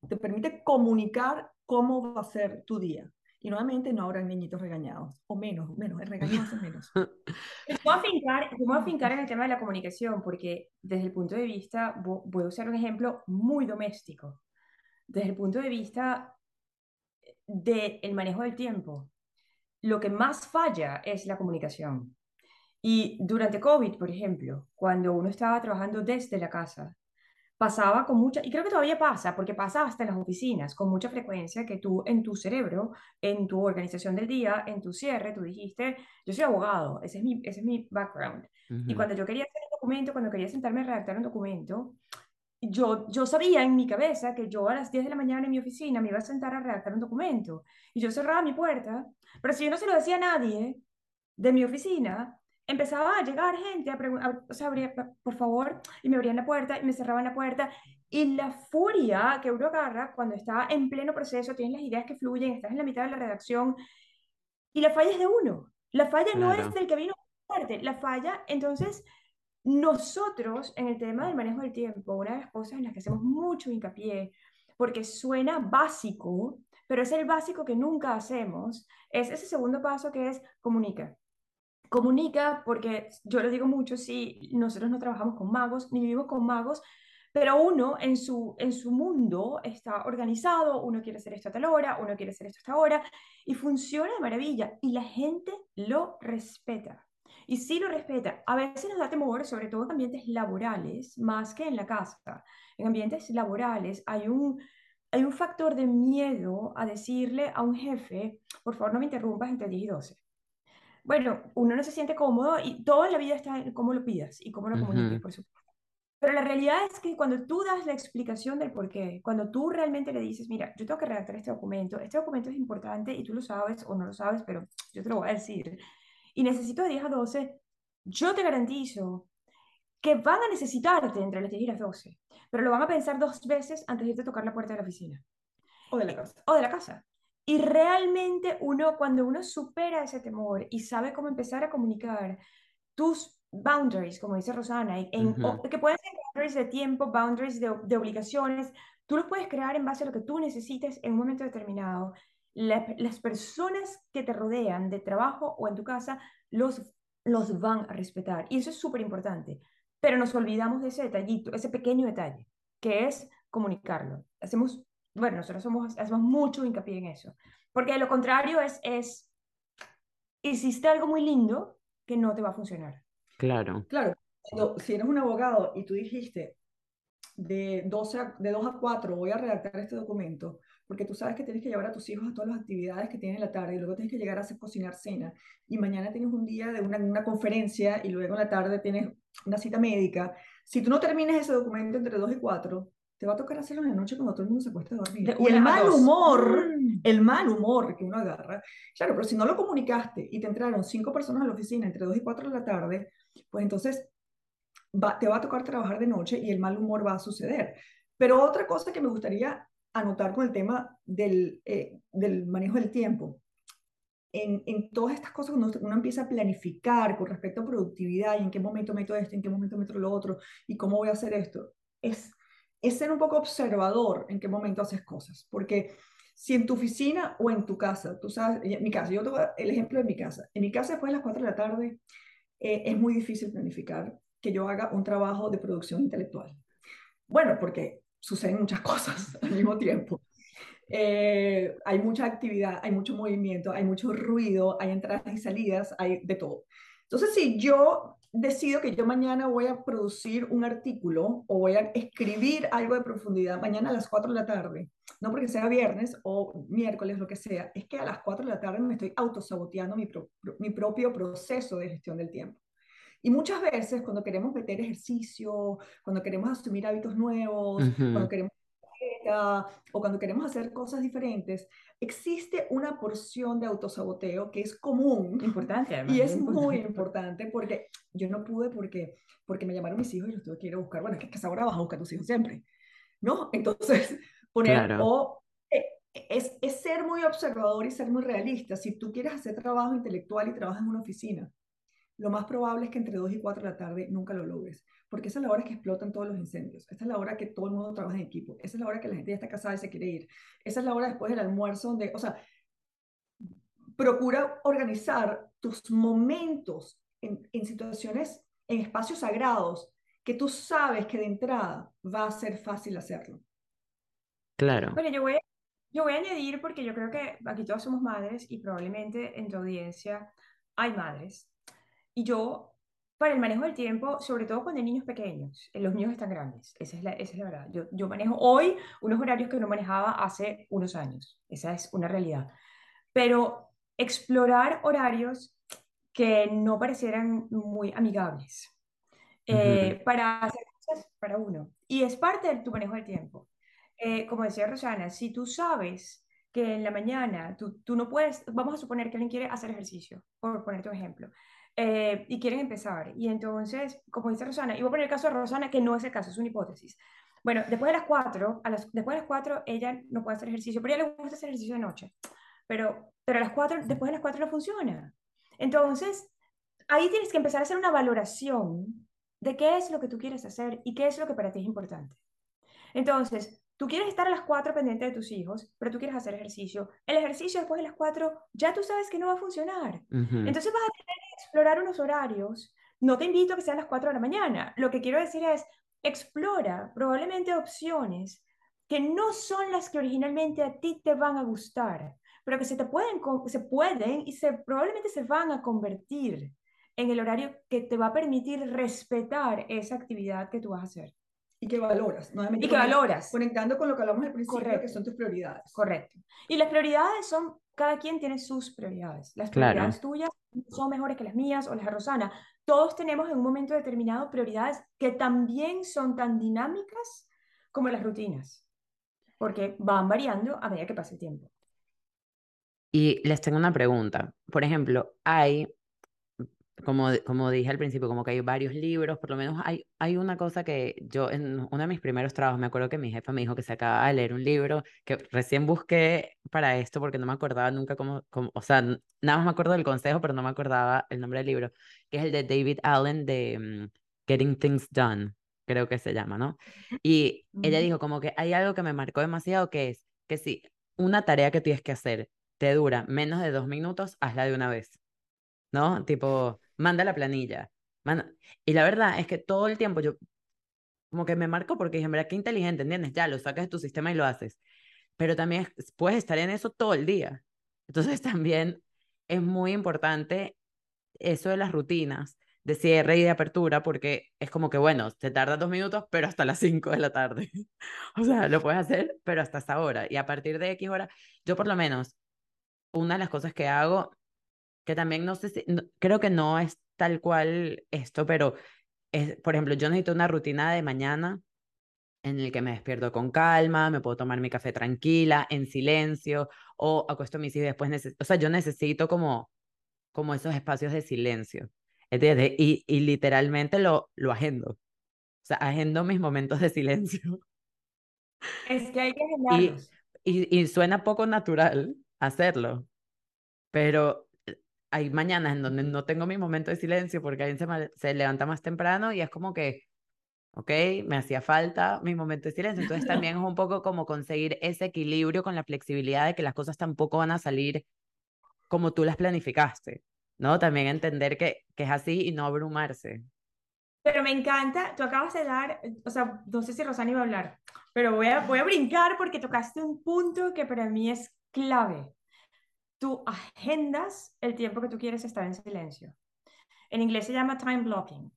Te permite comunicar cómo va a ser tu día. Y nuevamente no habrá niñitos regañados, o menos, menos, regañados es menos. Voy a, fincar, voy a fincar en el tema de la comunicación, porque desde el punto de vista, voy a usar un ejemplo muy doméstico. Desde el punto de vista del manejo del tiempo, lo que más falla es la comunicación. Y durante COVID, por ejemplo, cuando uno estaba trabajando desde la casa, pasaba con mucha, y creo que todavía pasa, porque pasa hasta en las oficinas, con mucha frecuencia, que tú en tu cerebro, en tu organización del día, en tu cierre, tú dijiste, yo soy abogado, ese es mi, ese es mi background. Y cuando yo quería hacer un documento, cuando quería sentarme a redactar un documento, yo, yo sabía en mi cabeza que yo a las 10 de la mañana en mi oficina me iba a sentar a redactar un documento. Y yo cerraba mi puerta, pero si yo no se lo decía a nadie de mi oficina, empezaba a llegar gente a preguntar, o sea, por favor, y me abrían la puerta y me cerraban la puerta. Y la furia que uno agarra cuando está en pleno proceso, tienes las ideas que fluyen, estás en la mitad de la redacción, y la falla es de uno. La falla no es del que vino fuerte, la falla, entonces, nosotros en el tema del manejo del tiempo, una de las cosas en las que hacemos mucho hincapié, porque suena básico, pero es el básico que nunca hacemos, es ese segundo paso que es comunica comunica, porque yo lo digo mucho, si nosotros no trabajamos con magos, ni vivimos con magos, pero uno en su, en su mundo está organizado, uno quiere hacer esto a tal hora, uno quiere hacer esto a esta hora, y funciona de maravilla, y la gente lo respeta. Y sí lo respeta. A veces nos da temor, sobre todo en ambientes laborales, más que en la casa. En ambientes laborales hay un, hay un factor de miedo a decirle a un jefe, por favor no me interrumpas entre 10 y 12 bueno, uno no se siente cómodo y toda la vida está en cómo lo pidas y cómo lo comuniques, por supuesto. Pero la realidad es que cuando tú das la explicación del por qué, cuando tú realmente le dices, mira, yo tengo que redactar este documento, este documento es importante y tú lo sabes o no lo sabes, pero yo te lo voy a decir, y necesito de 10 a 12, yo te garantizo que van a necesitarte entre las 10 y las 12, pero lo van a pensar dos veces antes de irte a tocar la puerta de la oficina. O de la casa. O de la casa. Y realmente uno, cuando uno supera ese temor y sabe cómo empezar a comunicar tus boundaries, como dice Rosana, en, que pueden ser boundaries de tiempo, boundaries de, de, obligaciones, tú los puedes crear en base a lo que tú necesites en un momento determinado. las personas que te rodean de trabajo o en tu casa los, los van a respetar y eso es súper importante, pero nos olvidamos de ese detallito, ese pequeño detalle, que es comunicarlo. Hacemos, bueno, nosotros somos, hacemos mucho hincapié en eso, porque de lo contrario es, es, hiciste algo muy lindo que no te va a funcionar. Claro. Claro, si eres un abogado y tú dijiste de, 12 de 2 a 4 voy a redactar este documento, porque tú sabes que tienes que llevar a tus hijos a todas las actividades que tienen en la tarde y luego tienes que llegar a hacer cocinar cena y mañana tienes un día de una, una conferencia y luego en la tarde tienes una cita médica. Si tú no terminas ese documento entre 2 y 4, te va a tocar hacerlo en la noche cuando todo el mundo se acuesta a dormir. y el mal humor, mm. el mal humor que uno agarra, claro, pero si no lo comunicaste y te entraron cinco personas a la oficina entre 2 y 4 de la tarde, pues entonces te va a tocar trabajar de noche y el mal humor va a suceder. Pero otra cosa que me gustaría anotar con el tema del, eh, del manejo del tiempo. En, en, todas estas cosas, cuando uno empieza a planificar con respecto a productividad y en qué momento meto esto, en qué momento meto lo otro y cómo voy a hacer esto, es, es ser un poco observador en qué momento haces cosas. Porque si en tu oficina o en tu casa, tú sabes, en mi casa, yo tengo el ejemplo de mi casa. En mi casa, después de las 4 de la tarde, eh, es muy difícil planificar que yo haga un trabajo de producción intelectual. Bueno, porque suceden muchas cosas al mismo tiempo. Eh, hay mucha actividad, hay mucho movimiento, hay mucho ruido, hay entradas y salidas, hay de todo. Entonces, si yo decido que yo mañana voy a producir un artículo o voy a escribir algo de profundidad mañana a las 4 de la tarde, no porque sea viernes o miércoles, lo que sea, es que a las 4 de la tarde me estoy autosaboteando mi, mi propio proceso de gestión del tiempo. Y muchas veces cuando queremos meter ejercicio, cuando queremos asumir hábitos nuevos, cuando queremos o cuando queremos hacer cosas diferentes, existe una porción de autosaboteo que es común. Importante, Y es muy importante porque yo no pude porque, porque me llamaron mis hijos y los tuve que ir a buscar. Bueno, es que, ahora vas a buscar a tus hijos siempre, ¿no? Entonces, poner, o eh, es, es ser muy observador y ser muy realista. Si tú quieres hacer trabajo intelectual y trabajas en una oficina, lo más probable es que entre 2 y 4 de la tarde nunca lo logres, porque esa es la hora que explotan todos los incendios, esa es la hora que todo el mundo trabaja en equipo, esa es la hora que la gente ya está casada y se quiere ir, esa es la hora después del almuerzo donde, o sea, procura organizar tus momentos en, en situaciones, en espacios sagrados, que tú sabes que de entrada va a ser fácil hacerlo. Claro. Bueno, yo voy, yo voy a añadir, porque yo creo que aquí todos somos madres y probablemente en tu audiencia hay madres y yo, para el manejo del tiempo, sobre todo cuando hay niños pequeños, eh, los niños están grandes, esa es la, esa es la verdad. Yo, yo manejo hoy unos horarios que no manejaba hace unos años, esa es una realidad. Pero explorar horarios que no parecieran muy amigables eh, para hacer cosas para uno. Y es parte de tu manejo del tiempo. Eh, como decía Rosana, si tú sabes que en la mañana tú, tú, no puedes, vamos a suponer que alguien quiere hacer ejercicio, por ponerte un ejemplo, eh, y quieren empezar. Y entonces, como dice Rosana, y voy a poner el caso de Rosana, que no es el caso, es una hipótesis. Bueno, después de las 4, a las, después de las 4 ella no puede hacer ejercicio, pero ella le gusta hacer ejercicio de noche. Pero, pero a las 4, después de las 4 no funciona. Entonces, ahí tienes que empezar a hacer una valoración de qué es lo que tú quieres hacer y qué es lo que para ti es importante. Entonces, Tú quieres estar a las 4 pendiente de tus hijos, pero tú quieres hacer ejercicio. El ejercicio después de las 4 ya tú sabes que no va a funcionar. Entonces vas a tener explorar unos horarios. No te invito a que sean las 4 de la mañana. Lo que quiero decir es, explora probablemente opciones que no son las que originalmente a ti te van a gustar, pero que se te pueden, se pueden y se, probablemente se van a convertir en el horario que te va a permitir respetar esa actividad que tú vas a hacer. Y que valoras. Y que valoras. Conectando con lo que hablamos al principio, que son tus prioridades. Correcto. Y las prioridades son, cada quien tiene sus prioridades. Las prioridades tuyas son mejores que las mías o las de Rosana. Todos tenemos en un momento determinado prioridades que también son tan dinámicas como las rutinas, porque van variando a medida que pasa el tiempo. Y les tengo una pregunta. Por ejemplo, hay como, como dije al principio, como que hay varios libros, por lo menos hay, hay una cosa que yo en uno de mis primeros trabajos me acuerdo que mi jefa me dijo que se acaba de leer un libro que recién busqué para esto porque no me acordaba nunca cómo, cómo, o sea, nada más me acuerdo del consejo, pero no me acordaba el nombre del libro, que es el de David Allen de mm, Getting Things Done, creo que se llama, ¿no? Y ella dijo como que hay algo que me marcó demasiado que es que si una tarea que tienes que hacer te dura menos de dos minutos, hazla de una vez. ¿no? Tipo, manda la planilla. Y la verdad es que todo el tiempo yo como que me marco porque dije, mira, qué inteligente, ¿entiendes? Ya lo sacas de tu sistema y lo haces. Pero también puedes estar en eso todo el día. Entonces también es muy importante eso de las rutinas de cierre y de apertura porque es como que, bueno, te tarda dos minutos, pero hasta las cinco de la tarde. o sea, lo puedes hacer, pero hasta esa hora. Y a partir de X hora, yo por lo menos, una de las cosas que hago que también no sé si, creo que no es tal cual esto, pero es, por ejemplo, yo necesito una rutina de mañana en el que me despierto con calma, me puedo tomar mi café tranquila, en silencio, o acuesto a mis hijos y después, o sea, yo necesito como, como esos espacios de silencio. Y, y literalmente lo, lo agendo. O sea, agendo mis momentos de silencio. Es que hay que agendarlos. Y, y, y suena poco natural hacerlo, pero hay mañanas en donde no tengo mi momento de silencio porque alguien se, se levanta más temprano y es como que, ok, me hacía falta mi momento de silencio. Entonces también es un poco como conseguir ese equilibrio con la flexibilidad de que las cosas tampoco van a salir como tú las planificaste, ¿no? También entender que, que es así y no abrumarse. Pero me encanta, tú acabas de dar, o sea, no sé si Rosana iba a hablar, pero voy a, voy a brincar porque tocaste un punto que para mí es clave tú agendas el tiempo que tú quieres estar en silencio. En inglés se llama time blocking.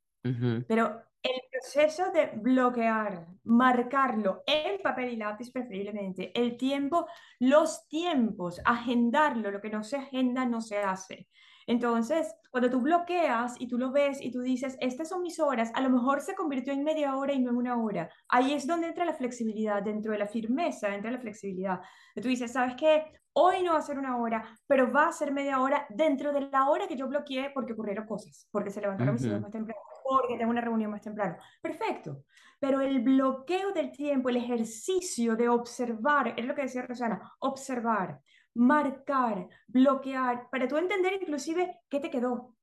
Pero el proceso de bloquear, marcarlo en papel y lápiz preferiblemente, el tiempo, los tiempos, agendarlo, lo que no se agenda no se hace. Entonces, cuando tú bloqueas y tú lo ves y tú dices, estas son mis horas, a lo mejor se convirtió en media hora y no en una hora. Ahí es donde entra la flexibilidad, dentro de la firmeza entra la flexibilidad. Tú dices, ¿sabes qué? Hoy no va a ser una hora, pero va a ser media hora dentro de la hora que yo bloqueé porque ocurrieron cosas, porque se levantaron mis hijos más temprano, porque tengo una reunión más temprano. Perfecto. Pero el bloqueo del tiempo, el ejercicio de observar, es lo que decía Rosana, observar, marcar, bloquear, para tú entender inclusive qué te quedó.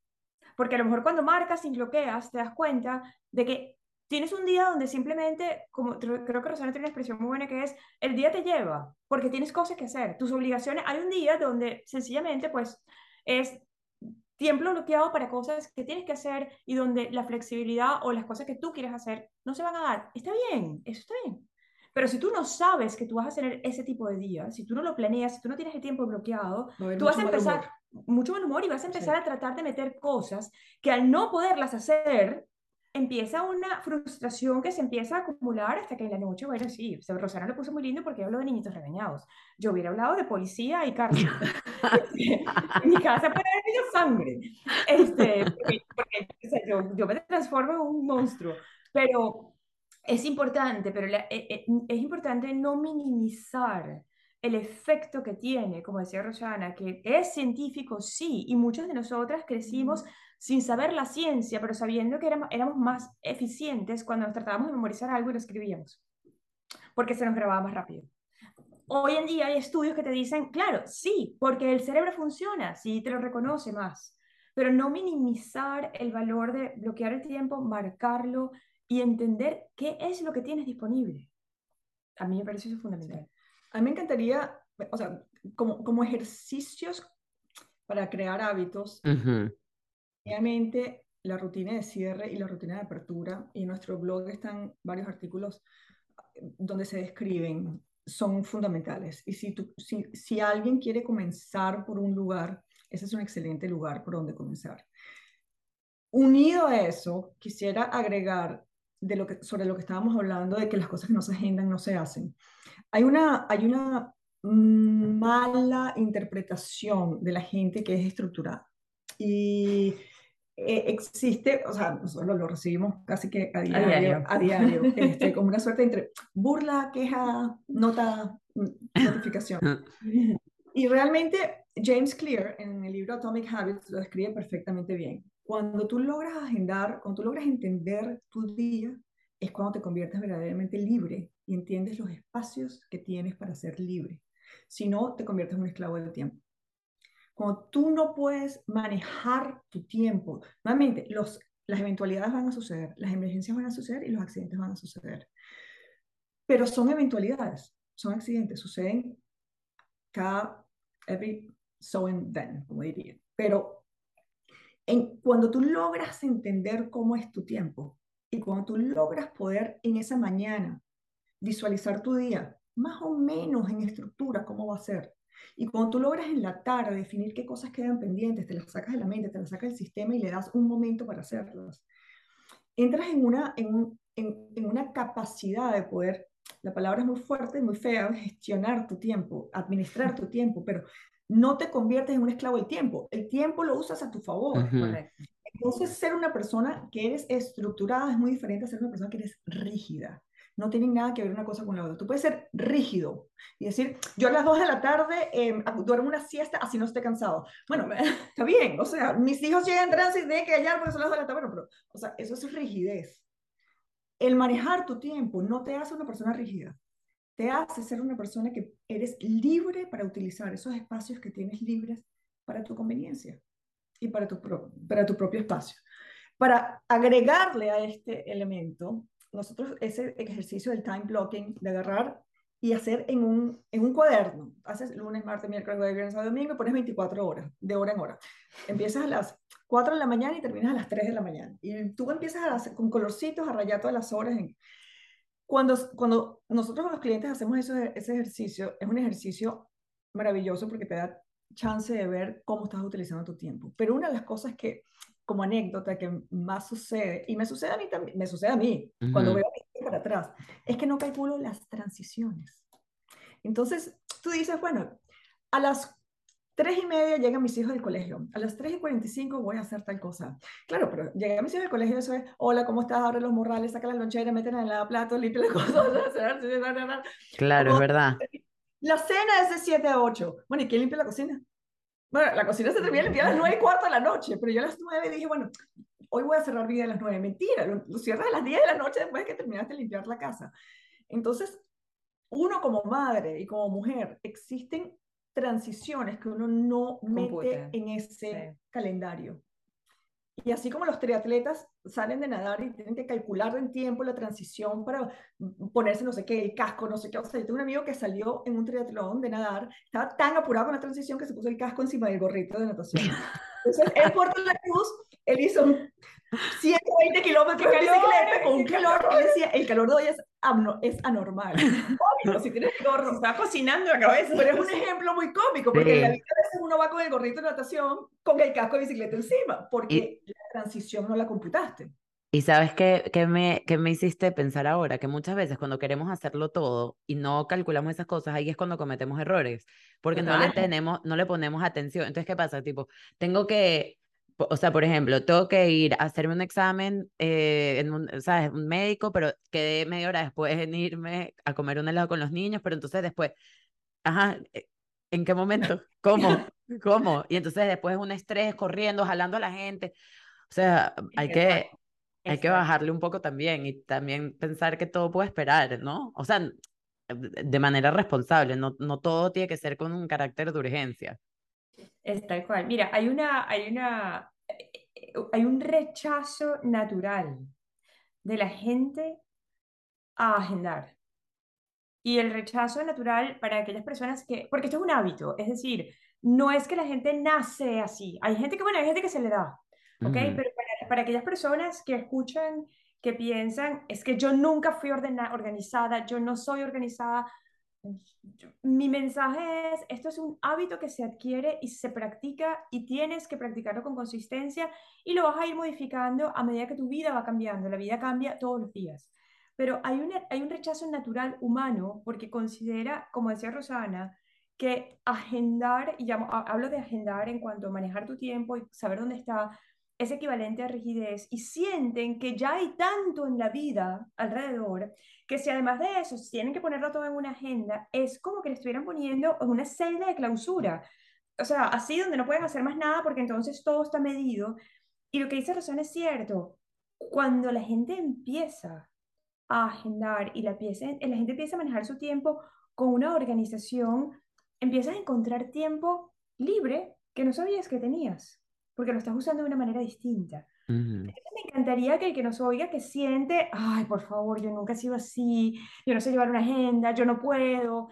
Porque a lo mejor cuando marcas y bloqueas, te das cuenta de que tienes un día donde simplemente, como creo que Rosana tiene una expresión muy buena que es, el día te lleva, porque tienes cosas que hacer, tus obligaciones, hay un día donde sencillamente pues es tiempo bloqueado para cosas que tienes que hacer y donde la flexibilidad o las cosas que tú quieres hacer no se van a dar. Está bien, eso está bien. Pero si tú no sabes que tú vas a tener ese tipo de días, si tú no lo planeas, si tú no tienes el tiempo bloqueado, tú vas a empezar mucho mal humor y vas a empezar a tratar de meter cosas que al no poderlas hacer, empieza una frustración que se empieza a acumular hasta que en la noche, bueno, sí, Rosana lo puso muy lindo porque habló de niñitos regañados. Yo hubiera hablado de policía y cárcel. en mi casa puede haber sangre. Este, porque, yo, yo, me transformo en un monstruo. Pero es importante, pero eh, eh, es importante no minimizar el efecto que tiene, como decía Rosana, que es científico, sí, y muchos de nosotras crecimos sin saber la ciencia, pero sabiendo que éramos, éramos más eficientes cuando nos tratábamos de memorizar algo y lo escribíamos, porque se nos grababa más rápido. Hoy en día hay estudios que te dicen, claro, sí, porque el cerebro funciona, sí, te lo reconoce más, pero no minimizar el valor de bloquear el tiempo, marcarlo y entender qué es lo que tienes disponible. A mí me parece eso fundamental. A mí me encantaría, o sea, como, como ejercicios para crear hábitos, obviamente la rutina de cierre y la rutina de apertura, y en nuestro blog están varios artículos eh, donde se describen, son fundamentales. Y si, tú, si, si alguien quiere comenzar por un lugar, ese es un excelente lugar por donde comenzar. Unido a eso, quisiera agregar de lo que, sobre lo que estábamos hablando, de que las cosas que no se agendan no se hacen. Hay una, hay una mala interpretación de la gente que es estructurada. Y eh, existe, o sea, nosotros lo, recibimos casi que a diario, a diario, este, como una suerte entre burla, queja, nota, mm, notificación. Y realmente James Clear en el libro Atomic Habits lo describe perfectamente bien. Cuando tú logras agendar, cuando tú logras entender tu día, es cuando te conviertes verdaderamente libre y entiendes los espacios que tienes para ser libre. Si no, te conviertes en un esclavo del tiempo. Cuando tú no puedes manejar tu tiempo, nuevamente, los, las eventualidades van a suceder, las emergencias van a suceder y los accidentes van a suceder. Pero son eventualidades, son accidentes, suceden cada, every so and then, como diría. Pero en, cuando tú logras entender cómo es tu tiempo y cuando tú logras poder en esa mañana visualizar tu día, más o menos en estructura, cómo va a ser. Y cuando tú logras en la tarde definir qué cosas quedan pendientes, te las sacas de la mente, te las sacas del sistema y le das un momento para hacerlas, entras en una, en, en, en una capacidad de poder, la palabra es muy fuerte, muy fea, gestionar tu tiempo, administrar tu tiempo, pero no te conviertes en un esclavo del tiempo. El tiempo lo usas a tu favor. Entonces, ser una persona que eres estructurada es muy diferente a ser una persona que eres rígida. No tienen nada que ver una cosa con la otra. Tú puedes ser rígido y decir, yo a las 2 de la tarde eh, duermo una siesta así no esté cansado. Bueno, está bien, o sea, mis hijos llegan tránsito y tienen que hallar porque son las 2 de la tarde. Bueno, pero, o sea, eso es rigidez. El manejar tu tiempo no te hace una persona rígida te hace ser una persona que eres libre para utilizar esos espacios que tienes libres para tu conveniencia y para tu, para tu propio espacio. Para agregarle a este elemento, nosotros ese ejercicio del time blocking, de agarrar y hacer en un, en un cuaderno, haces lunes, martes, miércoles, jueves, viernes, sábado, domingo, y pones 24 horas, de hora en hora. Empiezas a las 4 de la mañana y terminas a las 3 de la mañana. Y tú empiezas a hacer, con colorcitos a rayar todas las horas en, cuando, cuando nosotros con los clientes hacemos ese, ese ejercicio, es un ejercicio maravilloso porque te da chance de ver cómo estás utilizando tu tiempo. Pero una de las cosas que, como anécdota, que más sucede, y me sucede a mí también, me sucede a mí, cuando veo para atrás, es que no calculo las transiciones. Entonces, tú dices, bueno, a las Tres y media llegan mis hijos del colegio. A las 3 y 45 voy a hacer tal cosa. Claro, pero llegan mis hijos del colegio, eso es, hola, ¿cómo estás? Abre los morrales, saca la lonchera, meten en el plato, limpia las cosas. claro, es verdad. La cena es de 7 a 8. Bueno, ¿y quién limpia la cocina? Bueno, la cocina se termina limpiar a las 9 y cuarto de la noche, pero yo a las 9 dije, bueno, hoy voy a cerrar vida a las 9. Mentira, lo, lo cierras a las 10 de la noche después de que terminaste de limpiar la casa. Entonces, uno como madre y como mujer, existen transiciones que uno no mete en ese calendario. Y así como los triatletas salen de nadar y tienen que calcular en tiempo la transición para ponerse no sé qué, el casco, no sé qué. O sea, yo tengo un amigo que salió en un triatlón de nadar, estaba tan apurado con la transición que se puso el casco encima del gorrito de natación. Entonces, en Puerto La Cruz, él hizo 120 kilómetros de bicicleta con un calor que decía, el calor de hoy es, es anormal. Obvio, si tienes gorro. Está cocinando la cabeza. Pero es un ejemplo muy cómico, porque en la vida a veces uno va con el gorrito de natación con el casco de bicicleta encima, porque la transición no la computaste. Y sabes qué, qué, me, qué me hiciste pensar ahora, que muchas veces cuando queremos hacerlo todo y no calculamos esas cosas, ahí es cuando cometemos errores, porque no le, tenemos, no le ponemos atención. Entonces, ¿qué pasa? Tipo, tengo que o sea, por ejemplo, tengo que ir a hacerme un examen eh, en un, ¿sabes? un médico, pero quedé media hora después en irme a comer un helado con los niños, pero entonces después, ajá, eh, ¿en qué momento? ¿Cómo? ¿Cómo? Y entonces después un estrés corriendo, jalando a la gente. O sea, hay que, hay que bajarle un poco también y también pensar que todo puede esperar, ¿no? O sea, de manera responsable, no, no todo tiene que ser con un carácter de urgencia. Es tal cual. Mira, hay una, hay una, hay un rechazo natural de la gente a agendar. Y el rechazo natural para aquellas personas que, porque esto es un hábito, es decir, no es que la gente nace así. Hay gente que, bueno, hay gente que se le da, ¿ok? Pero para, para, aquellas personas que escuchan, que piensan, es que yo nunca fui ordenada, organizada, yo no soy organizada, mi mensaje es, esto es un hábito que se adquiere y se practica y tienes que practicarlo con consistencia y lo vas a ir modificando a medida que tu vida va cambiando. La vida cambia todos los días. Pero hay un, hay un rechazo natural humano porque considera, como decía Rosana, que agendar, y hablo de agendar en cuanto a manejar tu tiempo y saber dónde está, es equivalente a rigidez y sienten que ya hay tanto en la vida alrededor que si además de eso tienen que ponerlo todo en una agenda, es como que le estuvieran poniendo en una celda de clausura. O sea, así donde no pueden hacer más nada porque entonces todo está medido. Y lo que dice Rosana es cierto. Cuando la gente empieza a agendar y la, la gente empieza a manejar su tiempo con una organización, empiezas a encontrar tiempo libre que no sabías que tenías porque lo estás usando de una manera distinta. Me encantaría que el que nos oiga, que siente, ay, por favor, yo nunca he sido así, yo no sé llevar una agenda, yo no puedo.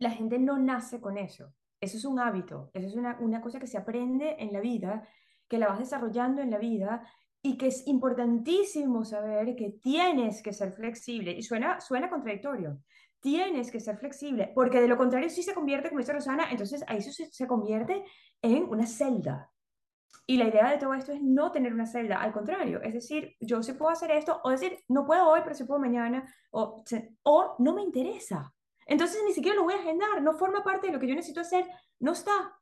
La gente no nace con eso. Eso es un hábito, eso es una, una cosa que se aprende en la vida, que la vas desarrollando en la vida y que es importantísimo saber que tienes que ser flexible. Y suena, suena contradictorio. Tienes que ser flexible, porque de lo contrario, si se convierte, como dice Rosana, entonces ahí se, se convierte en una celda. Y la idea de todo esto es no tener una celda, al contrario, es decir, yo sí puedo hacer esto, o decir, no puedo hoy, pero sí puedo mañana, o, o no me interesa. Entonces ni siquiera lo voy a agendar, no forma parte de lo que yo necesito hacer, no está.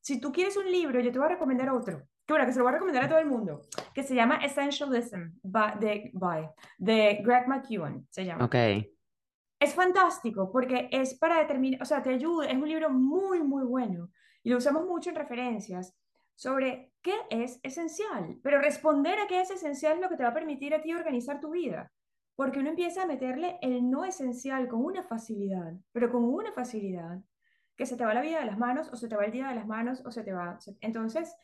Si tú quieres un libro, yo te voy a recomendar otro, que bueno, que se lo voy a recomendar a todo el mundo, que se llama Essentialism, by, de, by, de Greg McEwen, se llama. Ok. Es fantástico porque es para determinar, o sea, te ayuda, es un libro muy, muy bueno y lo usamos mucho en referencias sobre qué es esencial, pero responder a qué es esencial es lo que te va a permitir a ti organizar tu vida, porque uno empieza a meterle el no esencial con una facilidad, pero con una facilidad que se te va la vida de las manos o se te va el día de las manos o se te va. Entonces,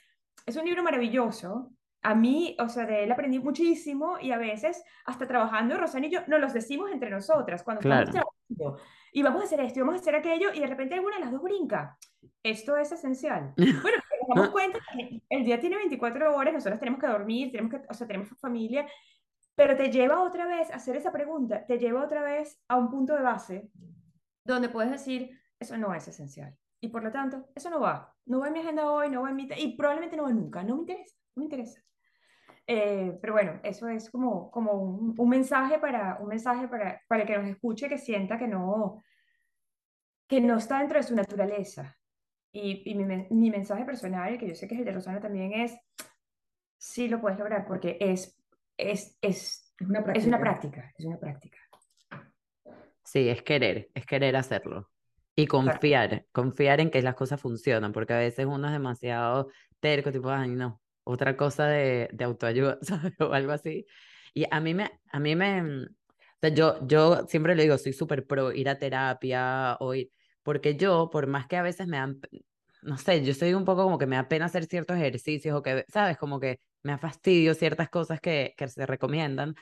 es un libro maravilloso. A mí, o sea, de él aprendí muchísimo y a veces, hasta trabajando, Rosana y yo, nos los decimos entre nosotras cuando estamos trabajando. Y vamos a hacer esto y vamos a hacer aquello y de repente alguna de las dos brinca. Esto es esencial. Bueno, nos damos cuenta que el día tiene 24 horas, nosotros tenemos que dormir, tenemos que, o sea, tenemos familia, pero te lleva otra vez a hacer esa pregunta, te lleva otra vez a un punto de base donde puedes decir, eso no es esencial. Y por lo tanto, eso no va. No va en mi agenda hoy, no va en mi... Y probablemente no va nunca. No me interesa, no me interesa. Eh, pero bueno, eso es como, como un, un, mensaje para, un mensaje para, para el que nos escuche, que sienta que no, que no está dentro de su naturaleza. Y, mi, mi, mensaje personal, que yo sé que es el de Rosana también, es, sí lo puedes lograr porque es, es, es, es, una, práctica. es una práctica, es una práctica. Sí, es querer, es querer hacerlo. Y confiar, confiar en que las cosas funcionan, porque a veces uno es demasiado terco, tipo, ay, no, otra cosa de, de autoayuda, ¿sabes? O algo así. Y a mí me, a mí me, o sea, yo, yo siempre le digo, soy súper pro ir a terapia o ir, porque yo, por más que a veces me dan, no sé, yo soy un poco como que me da pena hacer ciertos ejercicios o que, ¿sabes? Como que me da fastidio ciertas cosas que, que se recomiendan.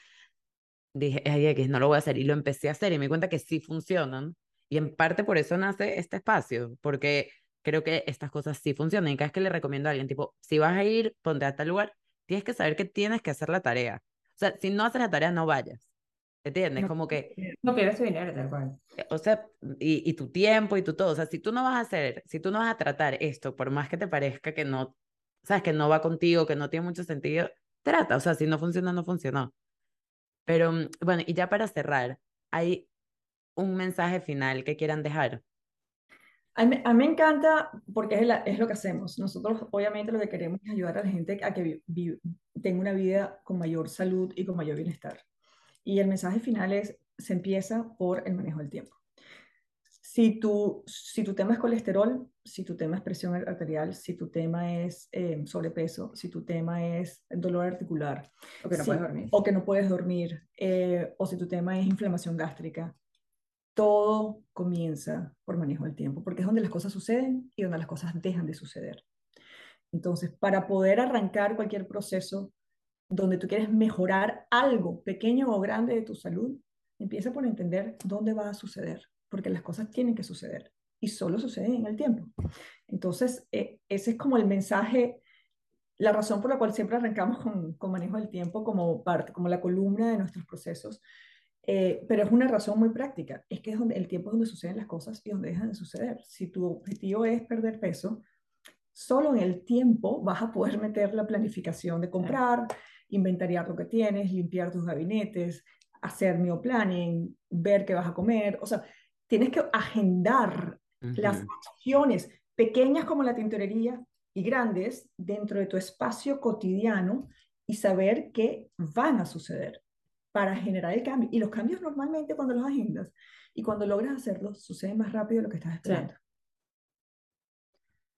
Dije, ay, que no lo voy a hacer y lo empecé a hacer y me di cuenta que sí funcionan. Y en parte por eso nace este espacio, porque creo que estas cosas sí funcionan. Y cada vez que le recomiendo a alguien, tipo, si vas a ir, ponte a tal lugar, tienes que saber que tienes que hacer la tarea. O sea, si no haces la tarea, no vayas. ¿Entiendes? como que... No pierdes tu dinero, tal cual. Eh, o sea, y, y, tu tiempo y tu todo. O sea, si tú no vas a hacer, si tú no vas a tratar esto, por más que te parezca que no, sabes, que no va contigo, que no tiene mucho sentido, trata. O sea, si no funciona, no funcionó. Pero, mm, bueno, y ya para cerrar, ¿hay un mensaje final que quieran dejar? A mí, a mí me encanta porque es, es, lo que hacemos. Nosotros obviamente lo que queremos es ayudar a la gente a que tenga una vida con mayor salud y con mayor bienestar. Y el mensaje final es, se empieza por el manejo del tiempo. Si tu, si tu tema es colesterol, si tu tema es presión arterial, si tu tema es eh, sobrepeso, si tu tema es dolor articular, o que no puedes dormir, o, que no puedes dormir eh, o si tu tema es inflamación gástrica, todo comienza por manejo del tiempo, porque es donde las cosas suceden y donde las cosas dejan de suceder. Entonces, para poder arrancar cualquier proceso donde tú quieres mejorar algo, pequeño o grande de tu salud, empieza por entender dónde va a suceder, porque las cosas tienen que suceder y solo suceden en el tiempo. Entonces, eh, ese es como el mensaje, la razón por la cual siempre arrancamos con, con, manejo del tiempo como parte, como la columna de nuestros procesos, Eh, pero es una razón muy práctica. Es que es donde, el tiempo es donde suceden las cosas y donde dejan de suceder. Si tu objetivo es perder peso, solo en el tiempo vas a poder meter la planificación de comprar, inventariar lo que tienes, limpiar tus gabinetes, hacer meal planning, ver qué vas a comer. O sea, tienes que agendar las acciones pequeñas como la tintorería y grandes dentro de tu espacio cotidiano y saber qué van a suceder para generar el cambio. Y los cambios normalmente cuando los agendas y cuando logras hacerlos suceden más rápido de lo que estás esperando.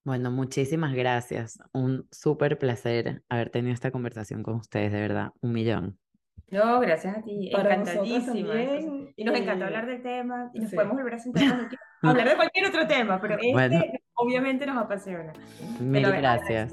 Bueno, muchísimas gracias. Un súper placer haber tenido esta conversación con ustedes, de verdad. Un millón. No, gracias a ti. Encantadísima. Y nos encantó hablar del tema. Y nos podemos volver a sentar hablar de cualquier otro tema, pero este obviamente nos apasiona. Mil gracias.